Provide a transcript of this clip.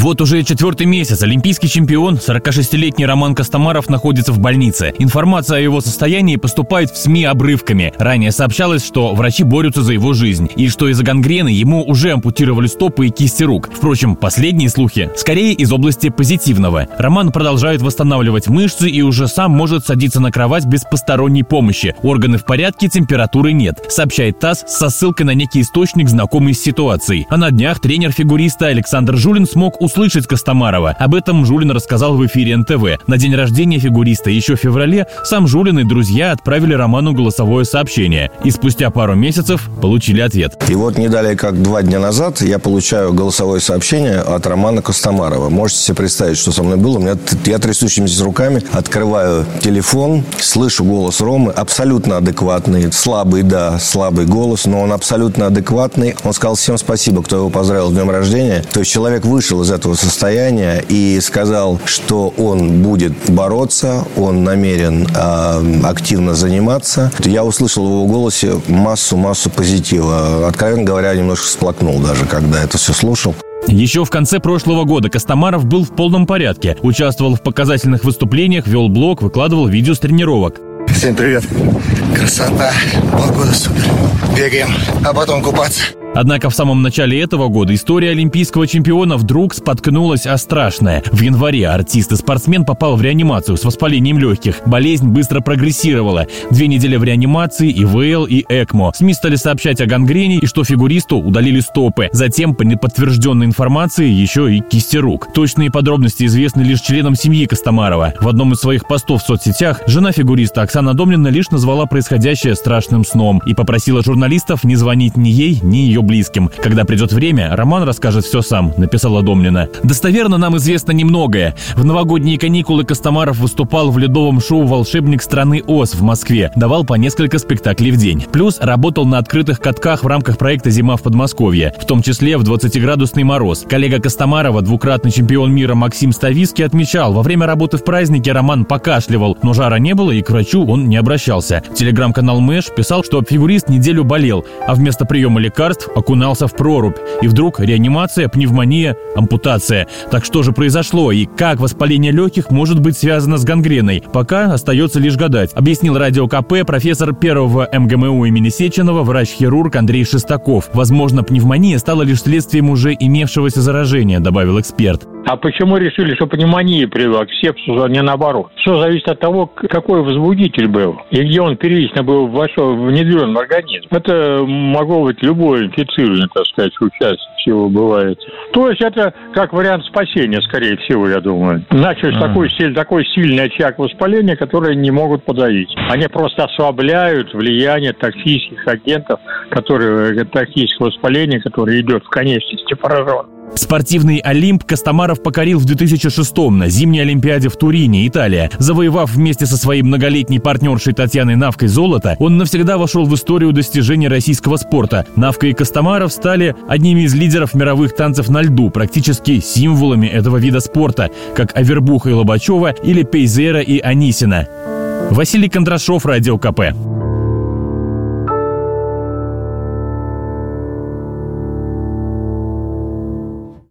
Вот уже четвертый месяц олимпийский чемпион, 46-летний Роман Костомаров, находится в больнице. Информация о его состоянии поступает в СМИ обрывками. Ранее сообщалось, что врачи борются за его жизнь, и что из-за гангрены ему уже ампутировали стопы и кисти рук. Впрочем, последние слухи скорее из области позитивного. Роман продолжает восстанавливать мышцы и уже сам может садиться на кровать без посторонней помощи. Органы в порядке, температуры нет, сообщает ТАСС со ссылкой на некий источник, знакомый с ситуацией. А на днях тренер фигуриста Александр Жулин смог услышать Костомарова. Об этом Жулин рассказал в эфире НТВ. На день рождения фигуриста еще в феврале сам Жулин и друзья отправили Роману голосовое сообщение. И спустя пару месяцев получили ответ. И вот не далее, как два дня назад, я получаю голосовое сообщение от Романа Костомарова. Можете себе представить, что со мной было. У меня, я трясущимися руками открываю телефон, слышу голос Ромы, абсолютно адекватный, слабый, да, слабый голос, но он абсолютно адекватный. Он сказал всем спасибо, кто его поздравил с днем рождения. То есть человек вышел из этого этого состояния и сказал, что он будет бороться, он намерен э, активно заниматься. Я услышал в его голосе массу-массу позитива. Откровенно говоря, немножко всплакнул даже, когда это все слушал. Еще в конце прошлого года Костомаров был в полном порядке. Участвовал в показательных выступлениях, вел блог, выкладывал видео с тренировок. Всем привет. Красота. Погода супер. Бегаем, а потом купаться. Однако в самом начале этого года история олимпийского чемпиона вдруг споткнулась о страшное. В январе артист и спортсмен попал в реанимацию с воспалением легких. Болезнь быстро прогрессировала. Две недели в реанимации, и ВЛ, и ЭКМО. СМИ стали сообщать о гангрене и что фигуристу удалили стопы. Затем, по неподтвержденной информации, еще и кисти рук. Точные подробности известны лишь членам семьи Костомарова. В одном из своих постов в соцсетях жена фигуриста Оксана Домнина лишь назвала происходящее страшным сном и попросила журналистов не звонить ни ей, ни ее близким. Когда придет время, Роман расскажет все сам, написала Домнина. Достоверно нам известно немногое. В новогодние каникулы Костомаров выступал в ледовом шоу «Волшебник страны Оз» в Москве. Давал по несколько спектаклей в день. Плюс работал на открытых катках в рамках проекта «Зима в Подмосковье», в том числе в 20-градусный мороз. Коллега Костомарова, двукратный чемпион мира Максим Ставиский, отмечал, во время работы в празднике Роман покашливал, но жара не было и к врачу он не обращался. Телеграм-канал Мэш писал, что фигурист неделю болел, а вместо приема лекарств окунался в прорубь. И вдруг реанимация, пневмония, ампутация. Так что же произошло и как воспаление легких может быть связано с гангреной? Пока остается лишь гадать, объяснил радио КП профессор первого МГМУ имени Сеченова, врач-хирург Андрей Шестаков. Возможно, пневмония стала лишь следствием уже имевшегося заражения, добавил эксперт. А почему решили, что пневмония привела к сепсису, а не наоборот? Все зависит от того, какой возбудитель был и где он первично был вошел, внедрен в организм. Это могло быть любое инфицирование, так сказать, участие всего бывает. То есть это как вариант спасения, скорее всего, я думаю. Начали mm. такой, такой сильный очаг воспаления, который не могут подавить. Они просто ослабляют влияние токсических агентов, которые, токсического воспаления, которое идет в конечности поражен. Спортивный Олимп Костомаров покорил в 2006-м на зимней Олимпиаде в Турине, Италия. Завоевав вместе со своей многолетней партнершей Татьяной Навкой золото, он навсегда вошел в историю достижений российского спорта. Навка и Костомаров стали одними из лидеров мировых танцев на льду, практически символами этого вида спорта, как Авербуха и Лобачева или Пейзера и Анисина. Василий Кондрашов, Радио КП.